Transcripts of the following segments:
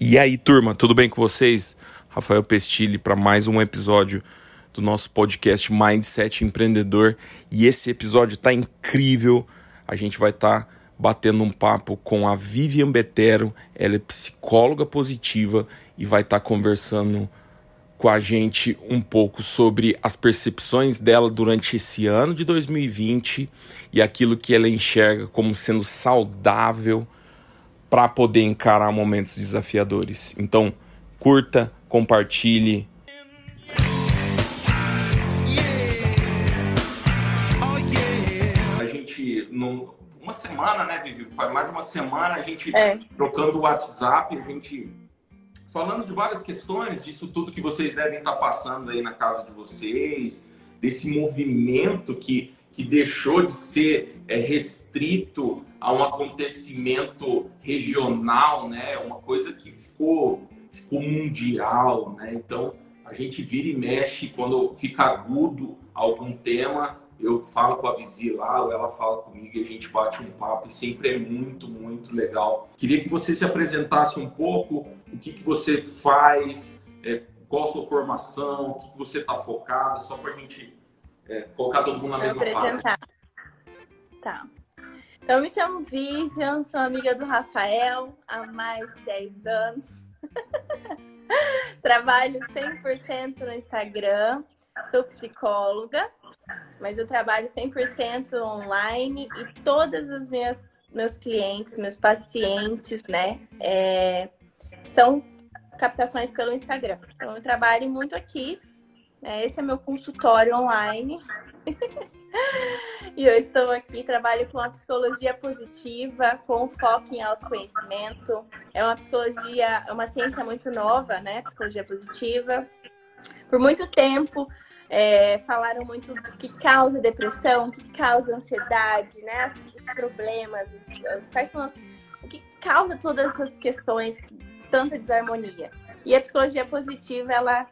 E aí, turma, tudo bem com vocês? Rafael Pestilli para mais um episódio do nosso podcast Mindset Empreendedor. E esse episódio está incrível. A gente vai estar tá batendo um papo com a Vivian Betero. Ela é psicóloga positiva e vai estar tá conversando com a gente um pouco sobre as percepções dela durante esse ano de 2020 e aquilo que ela enxerga como sendo saudável para poder encarar momentos desafiadores. Então, curta, compartilhe. A gente, no, uma semana, né, Vivi? Faz mais de uma semana a gente é. trocando o WhatsApp, a gente falando de várias questões, disso tudo que vocês devem estar passando aí na casa de vocês, desse movimento que, que deixou de ser é, restrito a um acontecimento regional, né? Uma coisa que ficou, ficou mundial, né? Então a gente vira e mexe quando fica agudo algum tema. Eu falo com a Vivi lá, ou ela fala comigo e a gente bate um papo e sempre é muito, muito legal. Queria que você se apresentasse um pouco, o que, que você faz, é, qual a sua formação, o que, que você está focada, só para a gente é, colocar todo mundo na mesma apresentar. Tá. Eu me chamo Vivian, sou amiga do Rafael há mais de 10 anos. trabalho 100% no Instagram, sou psicóloga, mas eu trabalho 100% online e todas as minhas meus clientes, meus pacientes, né, é, são captações pelo Instagram. Então eu trabalho muito aqui. Né, esse é meu consultório online. e eu estou aqui, trabalho com a psicologia positiva, com foco em autoconhecimento. É uma psicologia, é uma ciência muito nova, né? Psicologia positiva. Por muito tempo, é, falaram muito do que causa depressão, o que causa ansiedade, né? Os problemas, os, quais são as, o que causa todas essas questões, tanta desarmonia. E a psicologia positiva, ela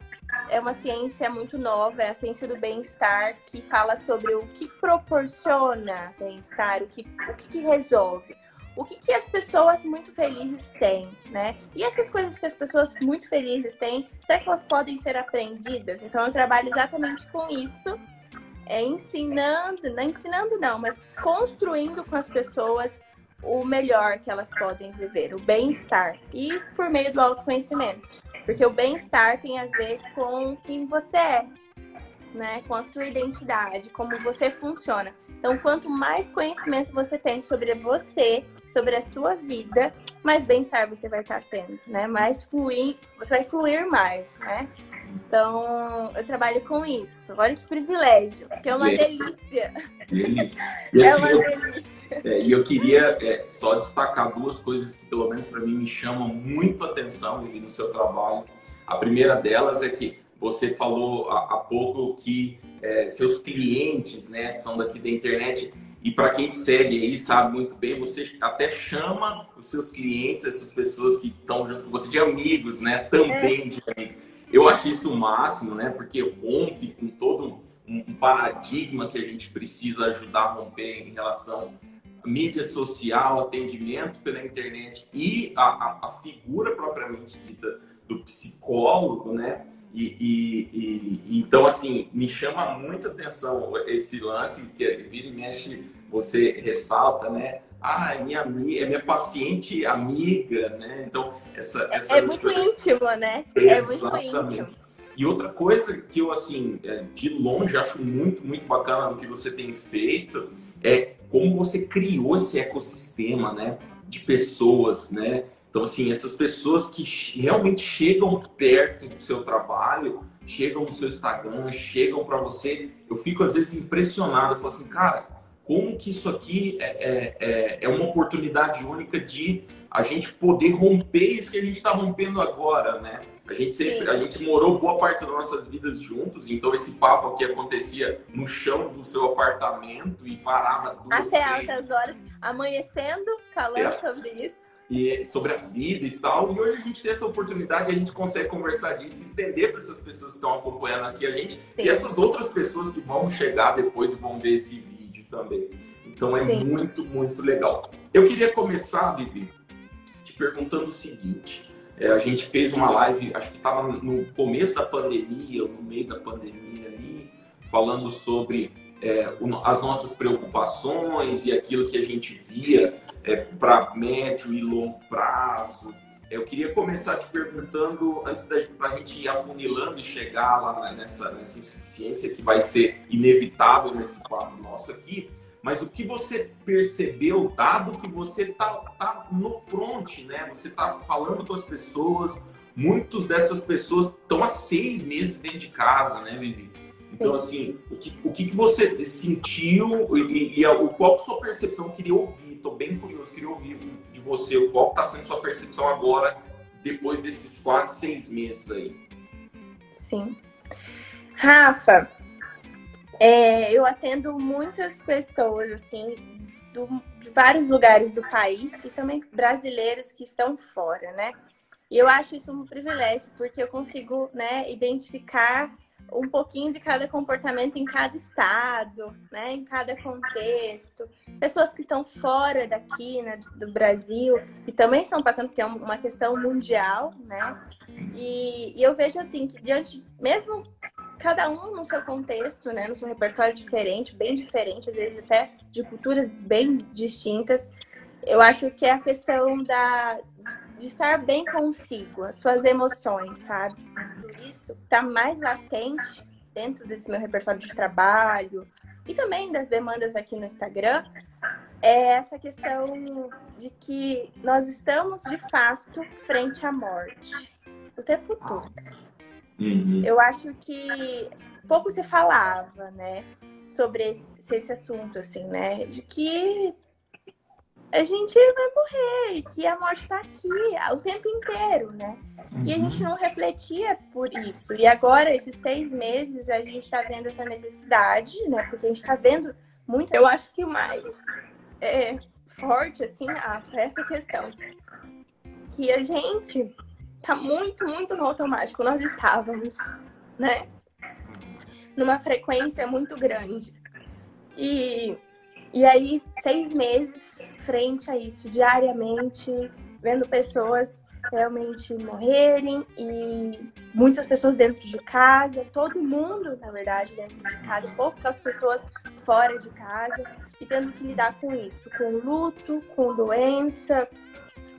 é uma ciência muito nova, é a ciência do bem-estar, que fala sobre o que proporciona bem-estar, o que, o que, que resolve. O que, que as pessoas muito felizes têm, né? E essas coisas que as pessoas muito felizes têm, será que elas podem ser aprendidas? Então, eu trabalho exatamente com isso, é, ensinando, não ensinando não, mas construindo com as pessoas o melhor que elas podem viver, o bem-estar. E isso por meio do autoconhecimento. Porque o bem-estar tem a ver com quem você é, né? Com a sua identidade, como você funciona. Então, quanto mais conhecimento você tem sobre você, sobre a sua vida, mais bem-estar você vai estar tendo, né? Mais fluir, você vai fluir mais, né? Então, eu trabalho com isso. Olha que privilégio, que é uma delícia. delícia. E, assim, é uma delícia. É, e eu queria é, só destacar duas coisas que, pelo menos para mim, me chamam muito atenção no seu trabalho. A primeira delas é que você falou há, há pouco que é, seus clientes né, são daqui da internet. E para quem te segue aí, sabe muito bem, você até chama os seus clientes, essas pessoas que estão junto com você, de amigos, né? Também é. de amigos. Eu acho isso o máximo, né? Porque rompe com todo um paradigma que a gente precisa ajudar a romper em relação mídia social, atendimento pela internet e a, a, a figura propriamente dita do psicólogo, né? E, e, e, então, assim, me chama muita atenção esse lance que vira e mexe, você ressalta, né? Ah, é minha, é minha paciente amiga, né? Então, essa... essa é, é muito íntimo, né? É muito íntimo. E outra coisa que eu, assim, é, de longe acho muito, muito bacana no que você tem feito é como você criou esse ecossistema, né? De pessoas, né? Então, assim, essas pessoas que realmente chegam perto do seu trabalho, chegam no seu Instagram, chegam para você, eu fico às vezes impressionado. Eu falo assim, cara, como que isso aqui é, é, é, é uma oportunidade única de a gente poder romper isso que a gente está rompendo agora, né? A gente sempre, Sim. a gente morou boa parte das nossas vidas juntos, então esse papo aqui acontecia no chão do seu apartamento e varava duas Até altas horas, amanhecendo, falando é. sobre isso. E sobre a vida e tal. E hoje a gente tem essa oportunidade, a gente consegue conversar disso, estender para essas pessoas que estão acompanhando aqui a gente Sim. e essas outras pessoas que vão chegar depois e vão ver esse vídeo também. Então é Sim. muito, muito legal. Eu queria começar, Bibi, te perguntando o seguinte: É, a gente fez uma live, acho que estava no começo da pandemia, ou no meio da pandemia ali, falando sobre é, as nossas preocupações e aquilo que a gente via é, para médio e longo prazo. Eu queria começar te perguntando, antes da para a gente ir afunilando e chegar lá nessa, nessa insuficiência que vai ser inevitável nesse quadro nosso aqui, mas o que você percebeu, dado que você tá, tá no front, né? Você tá falando com as pessoas, muitas dessas pessoas estão há seis meses dentro de casa, né, Vivi? Então, assim, o que, o que você sentiu e, e, e qual a sua percepção? Eu queria ouvir, estou bem curioso, queria ouvir de você qual está sendo sua percepção agora, depois desses quase seis meses aí. Sim. Rafa, é, eu atendo muitas pessoas, assim, do, de vários lugares do país e também brasileiros que estão fora, né? E eu acho isso um privilégio, porque eu consigo, né, identificar um pouquinho de cada comportamento em cada estado, né, em cada contexto. Pessoas que estão fora daqui, né, do Brasil, e também estão passando por uma questão mundial, né? E, e eu vejo assim que diante, mesmo cada um no seu contexto, né, no seu repertório diferente, bem diferente, às vezes até de culturas bem distintas. Eu acho que é a questão da de estar bem consigo, as suas emoções, sabe? Isso está mais latente dentro desse meu repertório de trabalho e também das demandas aqui no Instagram, é essa questão de que nós estamos de fato frente à morte o tempo todo. Uhum. Eu acho que pouco se falava, né, sobre esse, esse assunto, assim, né, de que a gente vai morrer, que a morte está aqui o tempo inteiro, né? Uhum. E a gente uhum. não refletia por isso. E agora, esses seis meses, a gente está vendo essa necessidade, né? Porque a gente está vendo muito. Eu acho que o mais é, forte, assim, ah, essa questão. Que a gente tá muito, muito no automático. Nós estávamos, né? Numa frequência muito grande. E, e aí, seis meses frente a isso, diariamente, vendo pessoas realmente morrerem e muitas pessoas dentro de casa, todo mundo, na verdade, dentro de casa, poucas pessoas fora de casa. E tendo que lidar com isso, com luto, com doença,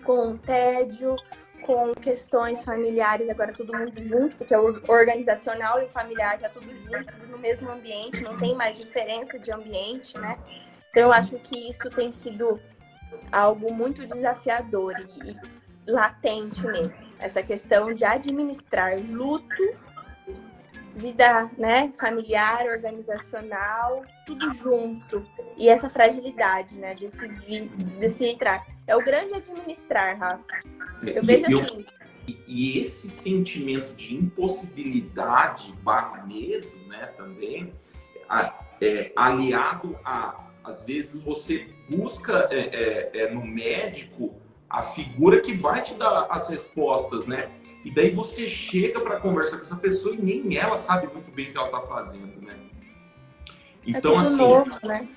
com tédio, com questões familiares, agora todo mundo junto, porque é organizacional e familiar tá tudo junto, tudo no mesmo ambiente, não tem mais diferença de ambiente, né? Então eu acho que isso tem sido algo muito desafiador e, e latente mesmo. Essa questão de administrar luto, vida né, familiar, organizacional, tudo junto. E essa fragilidade, né, desse, desse entrar. É o grande administrar, Rafa. Eu vejo eu, assim. E esse sentimento de impossibilidade barra medo, né, também, é, aliado a às vezes você busca é, é, é, no médico a figura que vai te dar as respostas, né? E daí você chega para conversar com essa pessoa e nem ela sabe muito bem o que ela está fazendo, né? É então, é assim. Novo, né?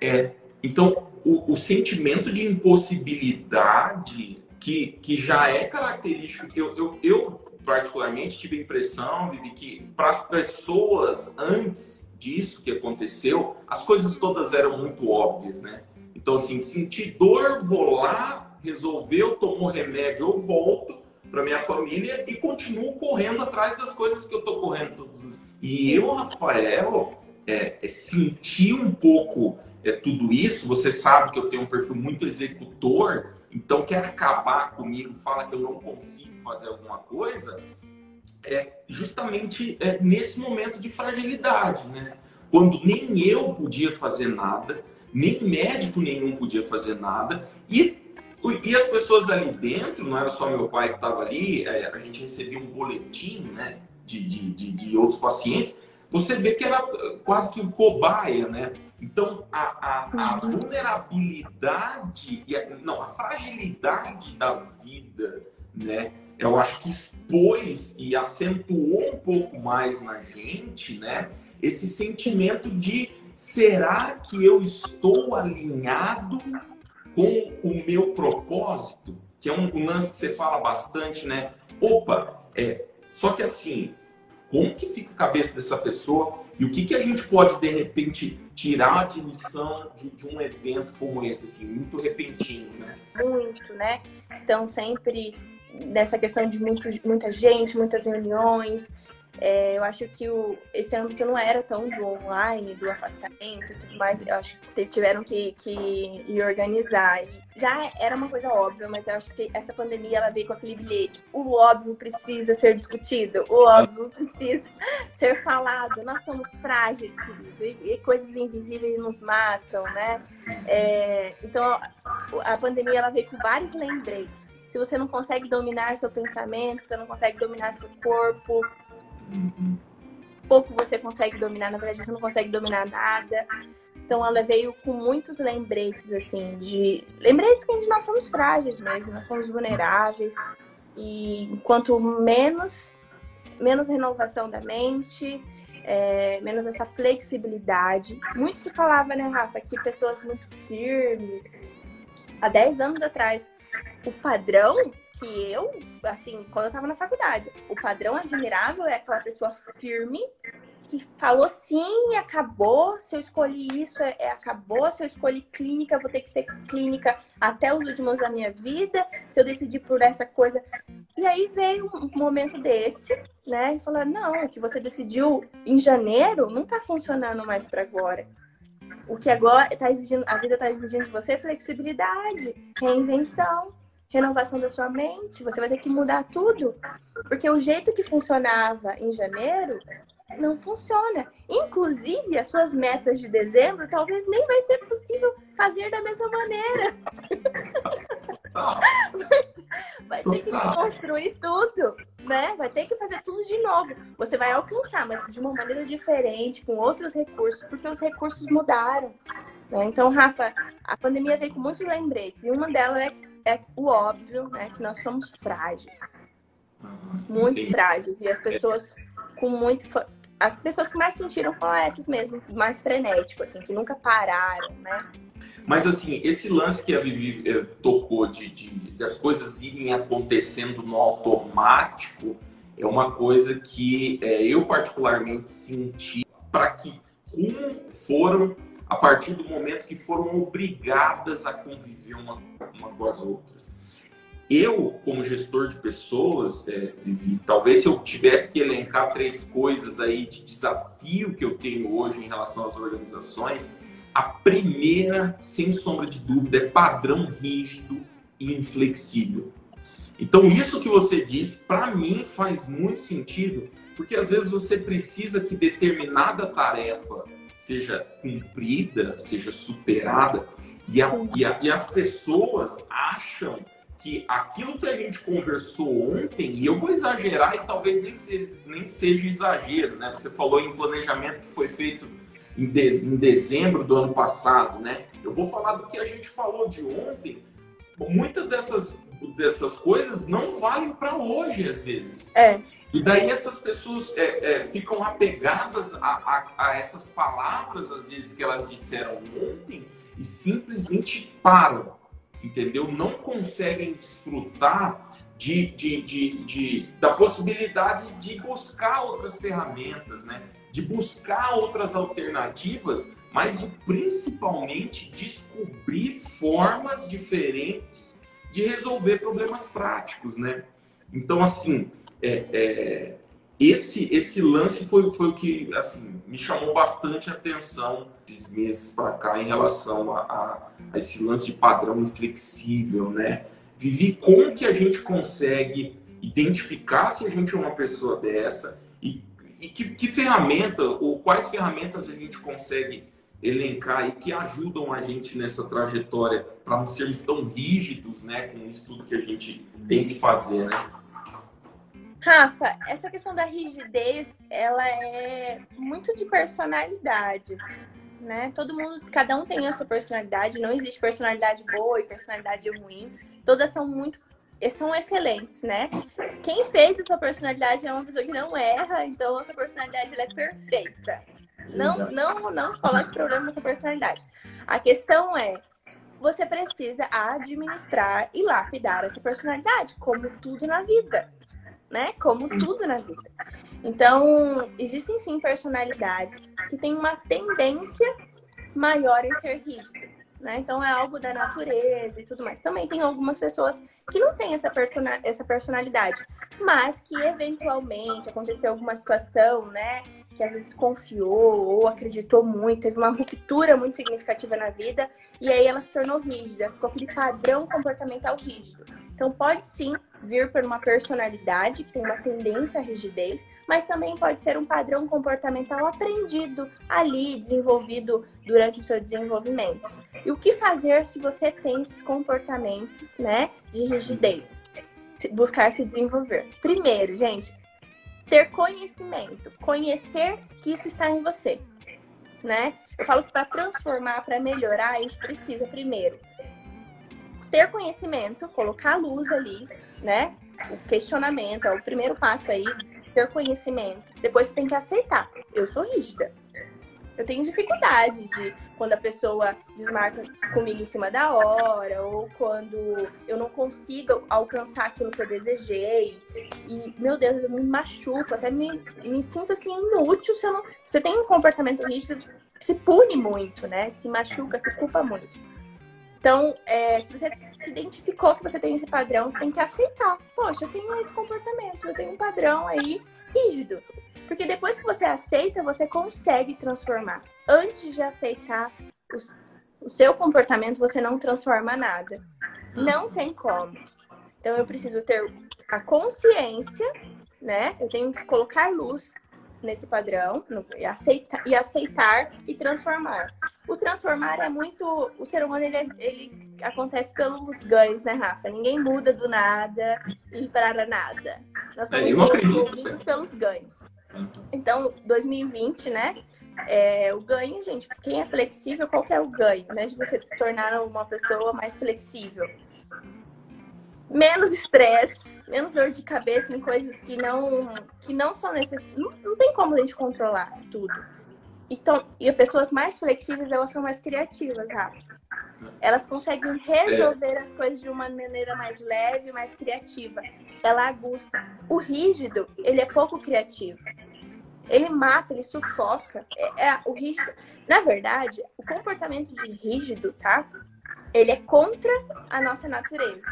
É, então, o, o, sentimento de impossibilidade que, que já é característico, eu, eu, eu particularmente tive a impressão, de que para as pessoas antes disso que aconteceu, as coisas todas eram muito óbvias, né? Então, assim, senti dor, vou lá, resolveu, tomou remédio, eu volto para minha família e continuo correndo atrás das coisas que eu tô correndo todos os dias. E eu, Rafael, é, é, senti um pouco é, tudo isso. Você sabe que eu tenho um perfil muito executor, então quer acabar comigo, fala que eu não consigo fazer alguma coisa é justamente é, nesse momento de fragilidade, né? Quando nem eu podia fazer nada, nem médico nenhum podia fazer nada, e, e as pessoas ali dentro, não era só meu pai que estava ali, é, a gente recebia um boletim né, de, de, de, de, outros pacientes, você vê que era quase que um cobaia, né? Então, a, a, a uhum. vulnerabilidade, e a, não, a fragilidade da vida, né? Eu acho que expôs e acentuou um pouco mais na gente, né? Esse sentimento de será que eu estou alinhado com o meu propósito? que é um, lance que você fala bastante, né? Opa, é, só que assim, como que fica a cabeça dessa pessoa e o que, que a gente pode, de repente, tirar de lição de, de um evento como esse, assim, muito repentino, né? Muito, né? Estão sempre nessa questão de muito, muita gente, muitas reuniões, é, eu acho que o, esse âmbito não era tão do online, do afastamento e tudo mais. Eu acho que tiveram que, que ir organizar. Já era uma coisa óbvia, mas eu acho que essa pandemia ela veio com aquele bilhete. O óbvio precisa ser discutido, o óbvio precisa ser falado. Nós somos frágeis, querido, e, e coisas invisíveis nos matam, né? É, então a pandemia ela veio com vários lembretes. Se você não consegue dominar seu pensamento, se você não consegue dominar seu corpo, pouco você consegue dominar, na verdade você não consegue dominar nada. Então ela veio com muitos lembretes, assim, de. Lembretes que nós somos frágeis mesmo, nós somos vulneráveis. E quanto menos, menos renovação da mente, é, menos essa flexibilidade. Muito se falava, né, Rafa, que pessoas muito firmes. Há 10 anos atrás, o padrão que eu, assim, quando eu tava na faculdade, o padrão admirável é aquela pessoa firme que falou sim acabou. Se eu escolhi isso, é, é, acabou. Se eu escolhi clínica, vou ter que ser clínica até os últimos da minha vida. Se eu decidir por essa coisa. E aí veio um momento desse, né? E falou: não, o que você decidiu em janeiro não tá funcionando mais para agora. O que agora tá exigindo, a vida tá exigindo de você é flexibilidade, reinvenção renovação da sua mente, você vai ter que mudar tudo. Porque o jeito que funcionava em janeiro não funciona. Inclusive, as suas metas de dezembro talvez nem vai ser possível fazer da mesma maneira. vai ter que desconstruir tudo, né? Vai ter que fazer tudo de novo. Você vai alcançar, mas de uma maneira diferente, com outros recursos, porque os recursos mudaram. Né? Então, Rafa, a pandemia veio com muitos lembretes, e uma delas é é o óbvio, né? Que nós somos frágeis. Muito frágeis. E as pessoas com muito. As pessoas que mais sentiram foram essas mesmo, mais frenético, assim, que nunca pararam, né? Mas assim, esse lance que a Vivi eh, tocou de, de, das coisas irem acontecendo no automático é uma coisa que eh, eu particularmente senti para que rumo foram a partir do momento que foram obrigadas a conviver uma, uma com as outras. Eu, como gestor de pessoas, é, Vivi, talvez se eu tivesse que elencar três coisas aí de desafio que eu tenho hoje em relação às organizações, a primeira, sem sombra de dúvida, é padrão rígido e inflexível. Então, isso que você disse, para mim, faz muito sentido, porque às vezes você precisa que determinada tarefa seja cumprida, seja superada. E, a, e, a, e, as pessoas acham que aquilo que a gente conversou ontem, e eu vou exagerar e talvez nem seja, nem seja exagero, né? Você falou em planejamento que foi feito em, de, em dezembro do ano passado, né? Eu vou falar do que a gente falou de ontem. Muitas dessas, dessas coisas não valem para hoje, às vezes. É. E daí essas pessoas é, é, ficam apegadas a, a, a, essas palavras, às vezes, que elas disseram ontem e simplesmente param, entendeu? Não conseguem desfrutar de, de, de, de, da possibilidade de buscar outras ferramentas, né? de buscar outras alternativas, mas de principalmente descobrir formas diferentes de resolver problemas práticos. Né? Então, assim, é, é, esse, esse lance foi, foi o que assim, me chamou bastante atenção esses meses para cá em relação a, a, a, esse lance de padrão inflexível, né? Vivi como que a gente consegue identificar se a gente é uma pessoa dessa e, e que, que ferramenta ou quais ferramentas a gente consegue elencar e que ajudam a gente nessa trajetória para não sermos tão rígidos, né, com isso tudo que a gente tem que fazer, né? Rafa, essa questão da rigidez, ela é muito de personalidade, assim, né? Todo mundo, cada um tem a sua personalidade, não existe personalidade boa e personalidade ruim. Todas são muito são excelentes, né? Quem fez a sua personalidade é uma pessoa que não erra, então a sua personalidade é perfeita. Não, não, não coloque problema na sua personalidade. A questão é você precisa administrar e lapidar essa personalidade, como tudo na vida, né? Como tudo na vida. Então, existem sim personalidades que têm uma tendência maior em ser rígidas. Né? Então é algo da natureza e tudo mais. Também tem algumas pessoas que não têm essa, essa personalidade, mas que eventualmente aconteceu alguma situação, né? Que às vezes confiou ou acreditou muito, teve uma ruptura muito significativa na vida, e aí ela se tornou rígida, ficou aquele padrão comportamental rígido. Então, pode sim vir por uma personalidade que tem uma tendência à rigidez, mas também pode ser um padrão comportamental aprendido ali, desenvolvido durante o seu desenvolvimento. E o que fazer se você tem esses comportamentos, né, de rigidez? Buscar se desenvolver. Primeiro, gente, ter conhecimento, conhecer que isso está em você, né? Eu falo que para transformar, para melhorar, a gente precisa primeiro ter conhecimento, colocar a luz ali, né? O questionamento é o primeiro passo aí, ter conhecimento. Depois você tem que aceitar. Eu sou rígida. Eu tenho dificuldade de quando a pessoa desmarca comigo em cima da hora, ou quando eu não consigo alcançar aquilo que eu desejei. E, meu Deus, eu me machuco, até me, me sinto assim inútil se eu não. Você tem um comportamento rígido, se pune muito, né? Se machuca, se culpa muito. Então, é, se você se identificou que você tem esse padrão, você tem que aceitar. Poxa, eu tenho esse comportamento, eu tenho um padrão aí rígido. Porque depois que você aceita, você consegue transformar. Antes de aceitar os, o seu comportamento, você não transforma nada. Não tem como. Então, eu preciso ter a consciência, né? Eu tenho que colocar luz nesse padrão e, aceitar, e aceitar e transformar. O transformar é muito. O ser humano ele, ele acontece pelos ganhos, né, Rafa? Ninguém muda do nada e para nada. Nós somos é, movidos pelos ganhos. Então, 2020, né? É, o ganho, gente, quem é flexível, qual que é o ganho, né? De você se tornar uma pessoa mais flexível menos estresse, menos dor de cabeça em coisas que não, que não são necessárias. Não, não tem como a gente controlar tudo. Então, e pessoas mais flexíveis, elas são mais criativas, Rafa. Elas conseguem resolver as coisas de uma maneira mais leve, mais criativa. Ela aguça. O rígido, ele é pouco criativo. Ele mata, ele sufoca. É, é, o rígido. Na verdade, o comportamento de rígido, tá? Ele é contra a nossa natureza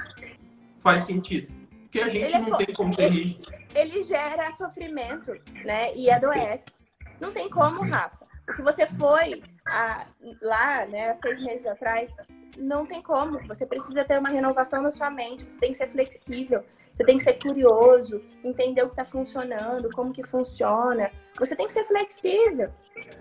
faz sentido. Porque a gente ele é não é, tem como ser ele, ele gera sofrimento, né? E adoece. Não tem como, Rafa. O que você foi a, lá, né, seis meses atrás, não tem como. Você precisa ter uma renovação na sua mente. Você tem que ser flexível. Você tem que ser curioso, entender o que está funcionando, como que funciona. Você tem que ser flexível.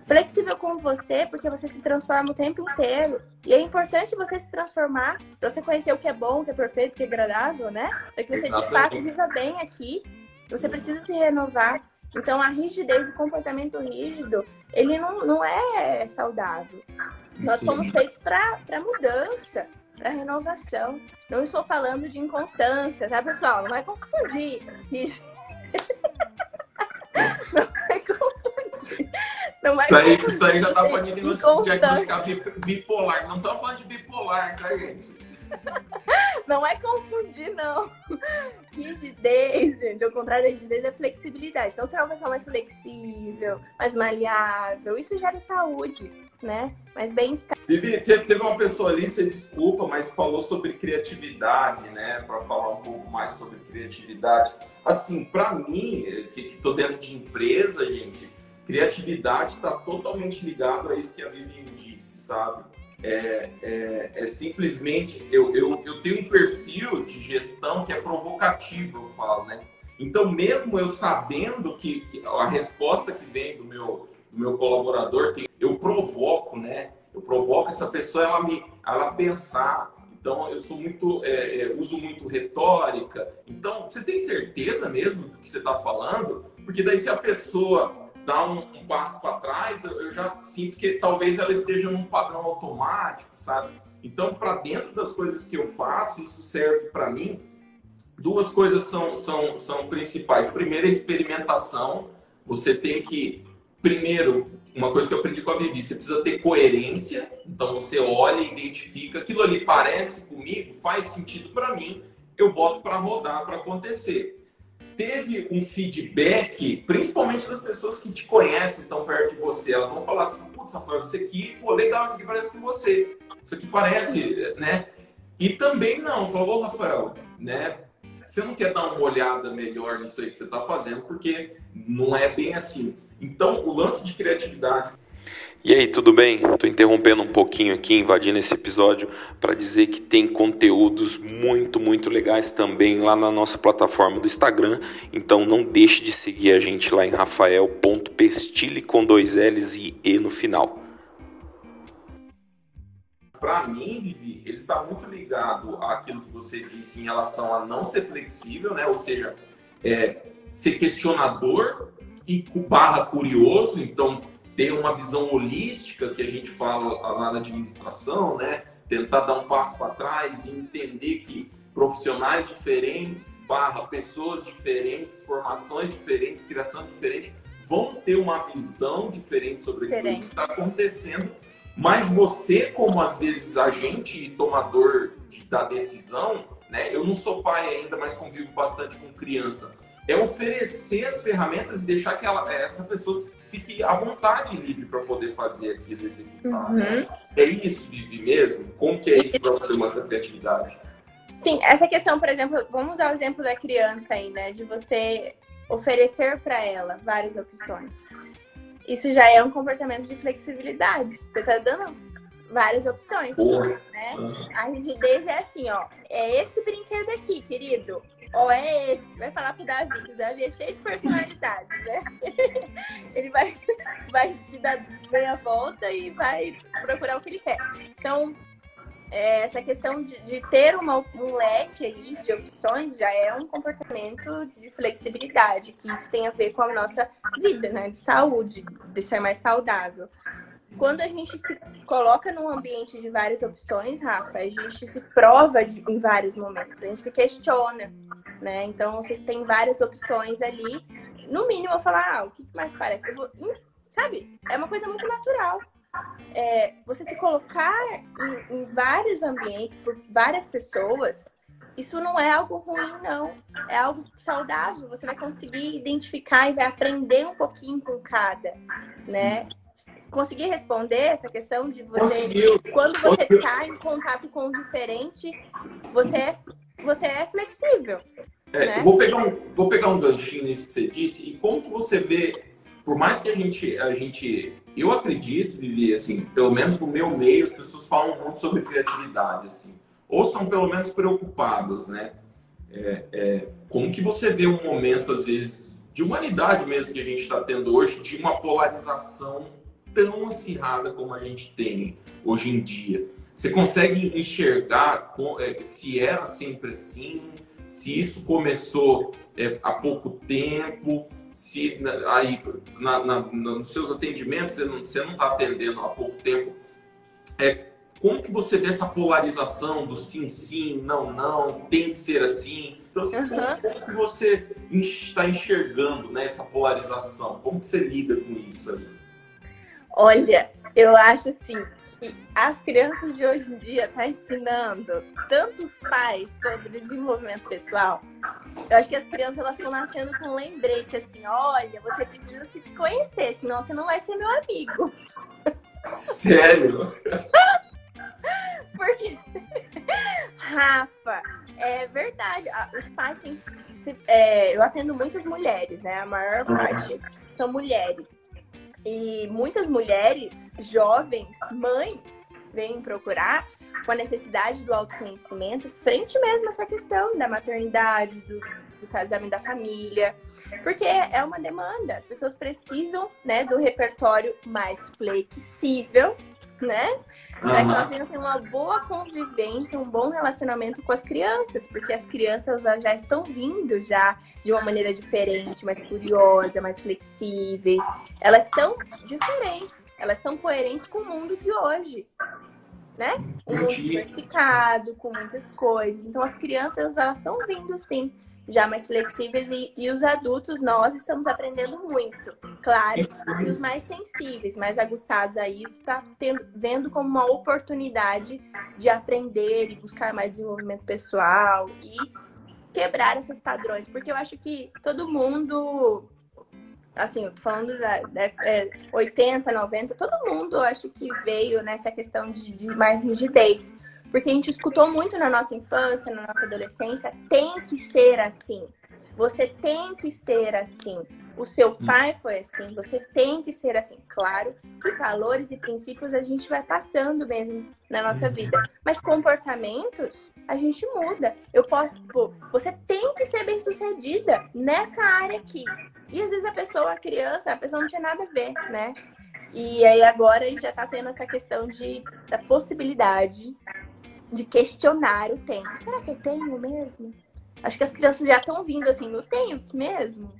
Flexível com você, porque você se transforma o tempo inteiro. E é importante você se transformar, para você conhecer o que é bom, o que é perfeito, o que é agradável, né? Para que você de fato viva bem aqui. Você precisa se renovar. Então, a rigidez, o comportamento rígido, ele não, não é saudável. Nós fomos feitos para mudança para renovação. Não estou falando de inconstância, tá, pessoal? Não vai confundir. Não vai confundir. Não vai isso, aí, confundir. isso aí já tá pode diagnosticar bipolar. Não estamos falando de bipolar, tá, gente? Não é confundir, não. Rigidez, gente. Ao contrário da rigidez é flexibilidade. Então, é uma pessoa mais flexível, mais maleável. Isso gera saúde, né? Mais bem-estar. Teve uma pessoa ali, você desculpa, mas falou sobre criatividade, né? Para falar um pouco mais sobre criatividade. Assim, para mim, que estou dentro de empresa, gente, criatividade está totalmente ligado a isso que a Vivi disse, sabe? é, é, é simplesmente eu, eu, eu tenho um perfil de gestão que é provocativo, eu falo, né? Então, mesmo eu sabendo que, que a resposta que vem do meu, do meu colaborador, eu provoco, né? Eu provoco essa pessoa ela me ela pensar. Então, eu sou muito, é, é, uso muito retórica. Então, você tem certeza mesmo do que você está falando? Porque daí se a pessoa dar um, um passo para trás, eu, eu, já sinto que talvez ela esteja num padrão automático, sabe? Então, para dentro das coisas que eu faço, isso serve para mim. Duas coisas são, são, são principais. Primeiro, a experimentação. Você tem que primeiro, uma coisa que eu aprendi com a Vivi, você precisa ter coerência. Então você olha e identifica aquilo ali parece comigo, faz sentido para mim, eu boto para rodar para acontecer. Teve um feedback, principalmente das pessoas que te conhecem, estão perto de você. Elas vão falar assim: putz, Rafael, isso aqui, pô, legal, isso aqui parece com você. Isso aqui parece, né? E também não, falou, Rafael, né? Você não quer dar uma olhada melhor nisso aí que você está fazendo, porque não é bem assim. Então, o lance de criatividade. E aí, tudo bem? Estou interrompendo um pouquinho aqui, invadindo esse episódio, para dizer que tem conteúdos muito, muito legais também lá na nossa plataforma do Instagram. Então, não deixe de seguir a gente lá em rafael.pestile com dois L's e E no final. Para mim, Vivi, ele está muito ligado àquilo que você disse em relação a não ser flexível, né? Ou seja, é, ser questionador e barra curioso, então ter uma visão holística que a gente fala lá na administração, né? Tentar dar um passo para trás e entender que profissionais diferentes, barra pessoas diferentes, formações diferentes, criação diferente, vão ter uma visão diferente sobre aquilo que está acontecendo. Mas você, como às vezes agente e tomador de, da decisão, né? Eu não sou pai ainda, mas convivo bastante com criança é oferecer as ferramentas e deixar que ela, essa pessoa fique à vontade livre para poder fazer aquilo, executar. Uhum. Né? É isso, Vivi, mesmo? Como que é isso para você mostrar criatividade? Sim, essa questão, por exemplo, vamos usar o exemplo da criança aí, né? De você oferecer para ela várias opções. Isso já é um comportamento de flexibilidade. Você está dando várias opções, Porra. né? A rigidez é assim, ó. É esse brinquedo aqui, querido ou é esse, vai falar pro Davi, o Davi é cheio de personalidade, né? ele vai, vai te dar meia volta e vai procurar o que ele quer. Então, é, essa questão de, de ter uma, um leque ali de opções já é um comportamento de flexibilidade, que isso tem a ver com a nossa vida, né? De saúde, de ser mais saudável. Quando a gente se coloca num ambiente de várias opções, Rafa, a gente se prova de, em vários momentos, a gente se questiona, né? Então, você tem várias opções ali. No mínimo, eu falar, ah, o que mais parece? Eu vou, sabe? É uma coisa muito natural. É, você se colocar em, em vários ambientes por várias pessoas, isso não é algo ruim, não. É algo saudável. Você vai conseguir identificar e vai aprender um pouquinho com cada, né? Conseguir responder essa questão de você. Conseguiu. Quando você está em contato com o diferente, você é, você é flexível. É, né? vou, pegar um, vou pegar um ganchinho nisso que você disse, e como que você vê, por mais que a gente, a gente. Eu acredito, Vivi, assim, pelo menos no meu meio, as pessoas falam muito sobre criatividade, assim. Ou são pelo menos preocupadas, né? É, é, como que você vê um momento, às vezes, de humanidade mesmo que a gente está tendo hoje, de uma polarização tão acirrada como a gente tem hoje em dia. Você consegue enxergar é, se era sempre assim, se isso começou é, há pouco tempo, se aí na, na, nos seus atendimentos você não está tá atendendo há pouco tempo. É, como que você vê essa polarização do sim, sim, não, não, tem que ser assim? Então, assim, uhum. como, como, que você está enxergando né, essa polarização? Como que você lida com isso aí? Olha, eu acho assim que as crianças de hoje em dia estão tá ensinando tantos pais sobre desenvolvimento pessoal. Eu acho que as crianças elas estão nascendo com um lembrete assim, olha, você precisa se conhecer, senão você não vai ser meu amigo. Sério? Porque, Rafa, é verdade. Os pais têm. É, eu atendo muitas mulheres, né? A maior parte são mulheres. E muitas mulheres, jovens, mães, vêm procurar com a necessidade do autoconhecimento, frente mesmo a essa questão da maternidade, do, do casamento da família, porque é uma demanda. As pessoas precisam né, do repertório mais flexível né? Para que elas tenham uma boa convivência, um bom relacionamento com as crianças, porque as crianças já estão vindo já de uma maneira diferente, mais curiosa, mais flexíveis. Elas estão diferentes, elas estão coerentes com o mundo de hoje, né? Um mundo diversificado, com muitas coisas. Então as crianças elas estão vindo sim já mais flexíveis e, e, os adultos, nós estamos aprendendo muito, claro, e os mais sensíveis, mais aguçados a isso, está vendo como uma oportunidade de aprender e buscar mais desenvolvimento pessoal e quebrar esses padrões, porque eu acho que todo mundo, assim, eu tô falando da, da é, 80, 90, todo mundo acho que veio nessa questão de, de mais rigidez. Porque a gente escutou muito na nossa infância, na nossa adolescência, tem que ser assim. Você tem que ser assim. O seu hum. pai foi assim, você tem que ser assim. Claro que valores e princípios a gente vai passando mesmo na nossa uhum. vida. Mas comportamentos, a gente muda. Eu posso, pô, você tem que ser bem sucedida nessa área aqui. E às vezes a pessoa, a criança, a pessoa não tinha nada a ver, né? E aí agora a gente já tá tendo essa questão de, da possibilidade de questionar o tempo. Será que eu tenho mesmo? Acho que as crianças já estão vindo assim, eu tenho mesmo?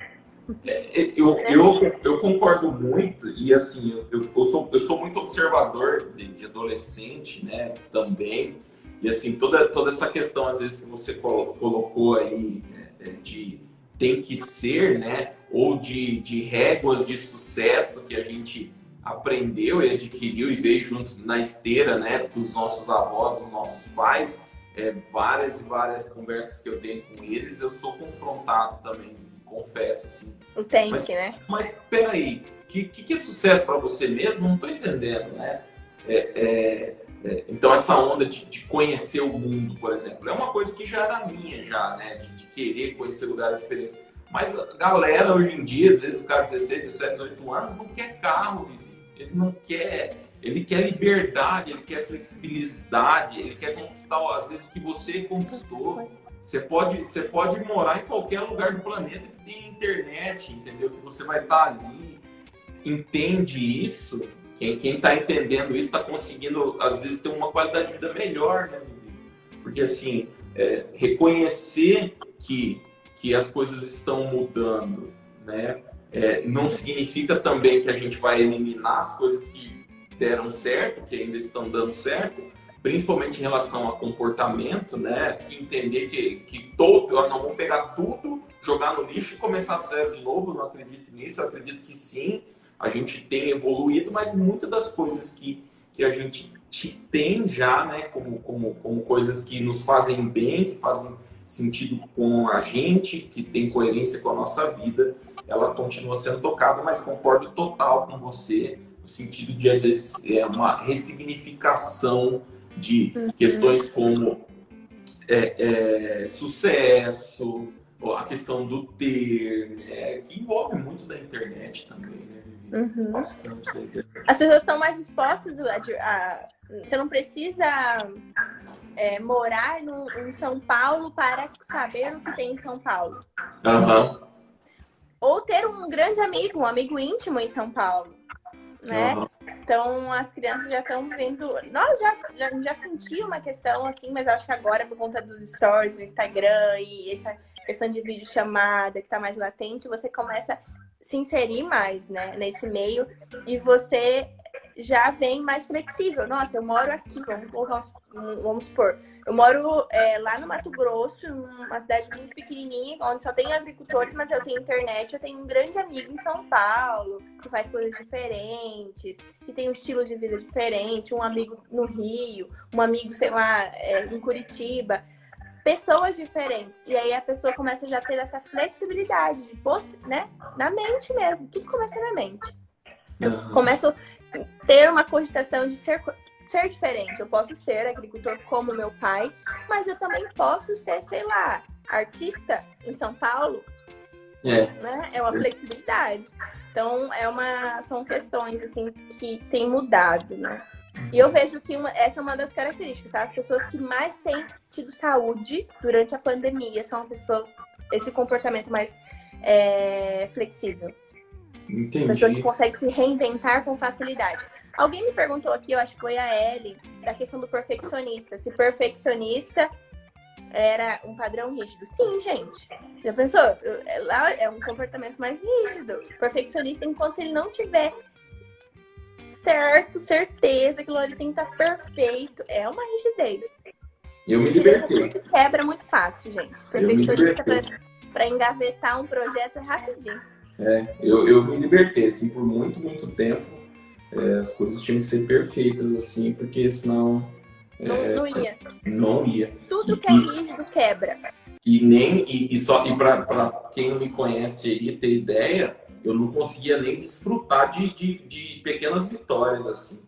É, eu, né? eu, eu concordo muito, e assim, eu, eu, sou, eu sou muito observador de, de adolescente, né, também, e assim, toda, toda essa questão, às vezes, que você colocou aí, é, de tem que ser, né, ou de, de réguas de sucesso que a gente aprendeu e adquiriu e veio junto na esteira, né, dos nossos avós, dos nossos pais, é, várias e várias conversas que eu tenho com eles, eu sou confrontado também, confesso, assim. O tem mas, né? Mas peraí, o que, que, que, é sucesso para você mesmo? Não estou entendendo, né? É, é, é, então essa onda de, de, conhecer o mundo, por exemplo, é uma coisa que já era minha, já, né? De, de querer conhecer lugares diferentes. Mas a galera hoje em dia, às vezes o cara de 16, 17, 18 anos não quer carro, ele não quer, ele quer liberdade, ele quer flexibilidade, ele quer conquistar às vezes o que você conquistou. Você pode, você pode morar em qualquer lugar do planeta que tem internet, entendeu? Que você vai estar ali, entende isso. Quem quem está entendendo isso está conseguindo às vezes ter uma qualidade de vida melhor, né? Porque assim, é, reconhecer que que as coisas estão mudando, né? É, não significa também que a gente vai eliminar as coisas que deram certo, que ainda estão dando certo, principalmente em relação a comportamento, né? Entender que, que todo, não vamos pegar tudo, jogar no lixo e começar do zero de novo. Eu não acredito nisso, eu acredito que sim, a gente tem evoluído, mas muitas das coisas que, que a gente tem já, né, como, como, como coisas que nos fazem bem, que fazem sentido com a gente, que tem coerência com a nossa vida, ela continua sendo tocada, mas concordo total com você, no sentido de, às vezes, é uma ressignificação de uhum. questões como é, é, sucesso, a questão do ter, né, que envolve muito da internet também, né? Uhum. Bastante da internet. As pessoas estão mais expostas a, a você não precisa é, morar no, em São Paulo para saber o que tem em São Paulo. Uhum. Ou ter um grande amigo, um amigo íntimo em São Paulo. Né? Uhum. Então as crianças já estão vendo. Nós já, já, já sentimos uma questão assim, mas acho que agora, por conta dos stories, do Instagram e essa questão de vídeo chamada que está mais latente, você começa a se inserir mais né, nesse meio e você já vem mais flexível. Nossa, eu moro aqui, vamos, vamos, supor, eu moro é, lá no Mato Grosso, numa cidade muito pequenininha, onde só tem agricultores, mas eu tenho internet. Eu tenho um grande amigo em São Paulo, que faz coisas diferentes, que tem um estilo de vida diferente, um amigo no Rio, um amigo, sei lá, é, em Curitiba. Pessoas diferentes. E aí a pessoa começa já a ter essa flexibilidade, de, né? Na mente mesmo. Tudo começa na mente. Eu uhum. começo ter uma cogitação de ser, ser diferente. Eu posso ser agricultor como meu pai, mas eu também posso ser, sei lá, artista em São Paulo. É, né? é uma flexibilidade. Então, é uma, são questões assim que têm mudado, né? E eu vejo que uma, essa é uma das características, tá? As pessoas que mais têm tido saúde durante a pandemia são pessoas, esse comportamento mais é, flexível. Entendi. Pessoa que consegue se reinventar com facilidade. Alguém me perguntou aqui, eu acho que foi a Ellie, da questão do perfeccionista. Se perfeccionista era um padrão rígido. Sim, gente. Já pensou? É, lá é um comportamento mais rígido. Perfeccionista, enquanto ele não tiver certo, certeza, aquilo ali tem que estar perfeito, é uma rigidez. Eu me libertei. Quebra muito fácil, gente. Perfeccionista para engavetar um projeto é rapidinho. É, eu, eu me libertei, assim, por muito, muito tempo. É, as coisas tinham que ser perfeitas, assim, porque senão. Não, é, não ia. Não ia. Tudo que é rígido quebra. E nem. E, e só, e para quem não me conhece aí ter ideia, eu não conseguia nem desfrutar de, de, de pequenas vitórias, assim.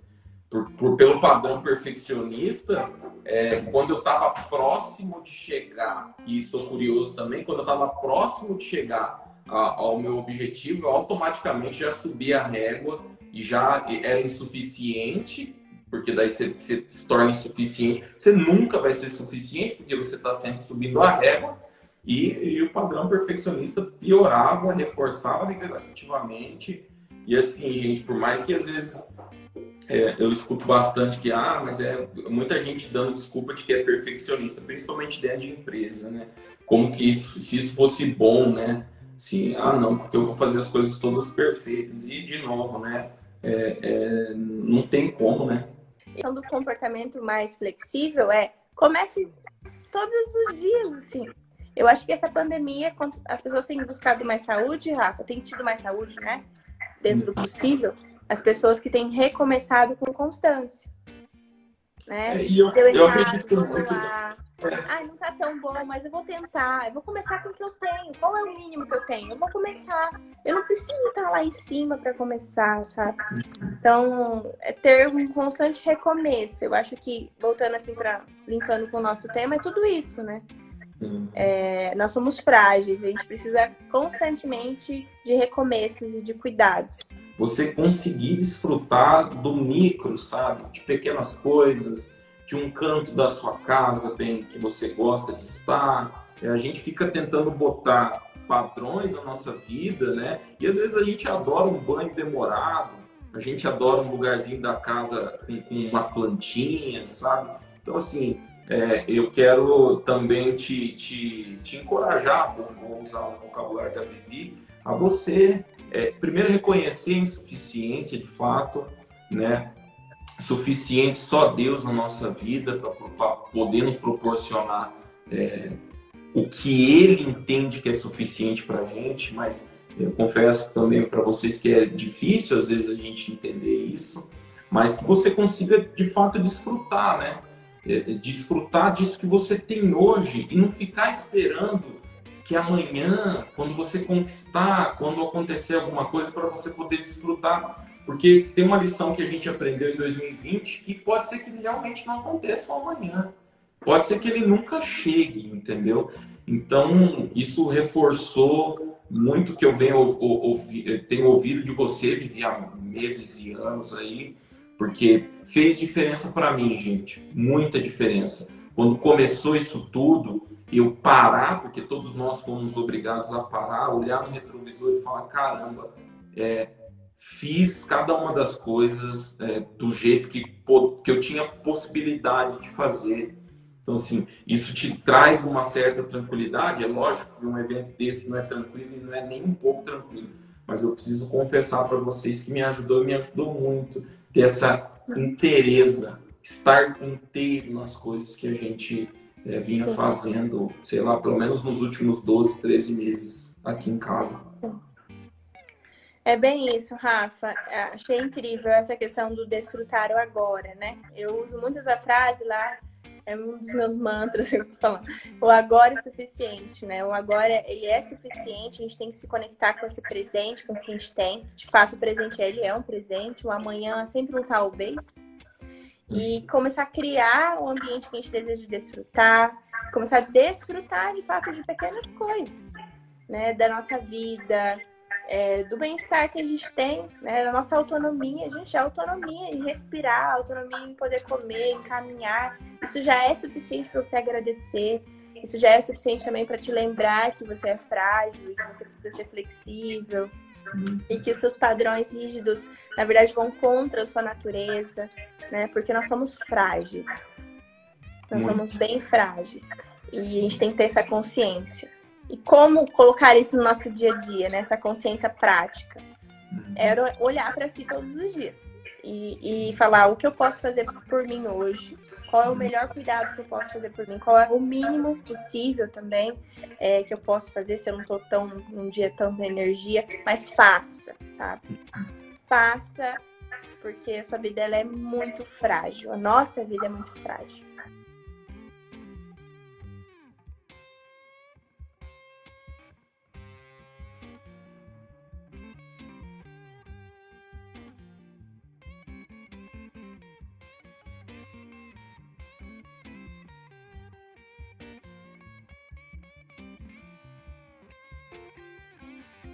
Por, por, pelo padrão perfeccionista, é, quando eu estava próximo de chegar, e sou curioso também, quando eu estava próximo de chegar ao meu objetivo, eu automaticamente já subi a régua e já era insuficiente, porque daí você, você se torna insuficiente. Você nunca vai ser suficiente, porque você está sempre subindo a régua, e, e, o padrão perfeccionista piorava, reforçava negativamente. E assim, gente, por mais que às vezes é, eu escuto bastante que, ah, mas é muita gente dando desculpa de que é perfeccionista, principalmente dentro de empresa, né? Como que isso, se isso fosse bom, né? Sim, ah, não, porque eu vou fazer as coisas todas perfeitas. E, de novo, né? É, é, não tem como, né? questão do comportamento mais flexível é comece todos os dias, assim. Eu acho que essa pandemia, quando as pessoas têm buscado mais saúde, Rafa, têm tido mais saúde, né? Dentro do possível, as pessoas que têm recomeçado com constância. Né? É, e eu, eu acredito muito. Ai, não tá tão bom, mas eu vou tentar. Eu vou começar com o que eu tenho. Qual é o mínimo que eu tenho? Eu vou começar. Eu não preciso estar lá em cima para começar, sabe? Então, é ter um constante recomeço. Eu acho que, voltando assim para linkando com o nosso tema, é tudo isso, né? É, nós somos frágeis, a gente precisa constantemente de recomeços e de cuidados. Você conseguir desfrutar do micro, sabe? De pequenas coisas, de um canto da sua casa bem que você gosta de estar. É, a gente fica tentando botar padrões na nossa vida, né? E às vezes a gente adora um banho demorado, a gente adora um lugarzinho da casa com, com umas plantinhas, sabe? Então, assim, é, eu quero também te, te, te encorajar, vou usar o vocabulário da Vivi, a você, é, primeiro, reconhecer a insuficiência de fato, né? Suficiente só Deus na nossa vida para poder nos proporcionar é, o que Ele entende que é suficiente para a gente, mas eu confesso também para vocês que é difícil às vezes a gente entender isso, mas que você consiga de fato desfrutar, né? É, é, desfrutar disso que você tem hoje e não ficar esperando que amanhã, quando você conquistar, quando acontecer alguma coisa, para você poder desfrutar. Porque tem uma lição que a gente aprendeu em 2020 que pode ser que realmente não aconteça amanhã. Pode ser que ele nunca chegue, entendeu? Então, isso reforçou muito que eu venho ouvi, tenho ouvido de você, Vivi, há meses e anos aí, porque fez diferença para mim, gente, muita diferença. Quando começou isso tudo, eu parar, porque todos nós fomos obrigados a parar, olhar no retrovisor e falar: caramba, é, fiz cada uma das coisas é, do jeito que, que eu tinha possibilidade de fazer. Então, assim, isso te traz uma certa tranquilidade. É lógico que um evento desse não é tranquilo e não é nem um pouco tranquilo. Mas eu preciso confessar para vocês que me ajudou, me ajudou muito ter essa inteireza, estar inteiro nas coisas que a gente é, vinha fazendo, sei lá, pelo menos nos últimos 12, 13 meses aqui em casa. É bem isso, Rafa. É, achei incrível essa questão do desfrutar o agora, né? Eu uso muito essa frase lá é um dos meus mantras, eu falando. O agora é suficiente, né? O agora ele é suficiente, a gente tem que se conectar com esse presente, com o que a gente tem. De fato, o presente ele é um presente, o amanhã é sempre um talvez. E começar a criar um ambiente que a gente deseja desfrutar, começar a desfrutar de fato de pequenas coisas, né? Da nossa vida, é, do bem-estar que a gente tem, né, da nossa autonomia, a gente, a autonomia em respirar, autonomia em poder comer, em caminhar, isso já é suficiente para você agradecer, isso já é suficiente também para te lembrar que você é frágil e que você precisa ser flexível e que seus padrões rígidos, na verdade, vão contra a sua natureza, né, porque nós somos frágeis, nós Muito. somos bem frágeis e a gente tem que ter essa consciência. E como colocar isso no nosso dia a dia, nessa consciência prática? Uhum. Era olhar para si todos os dias e, e falar o que eu posso fazer por mim hoje, qual é o melhor cuidado que eu posso fazer por mim, qual é o mínimo possível também é, que eu posso fazer se eu não tô tão num dia tanta energia, mas faça, sabe? Faça, porque a sua vida ela é muito frágil, a nossa vida é muito frágil.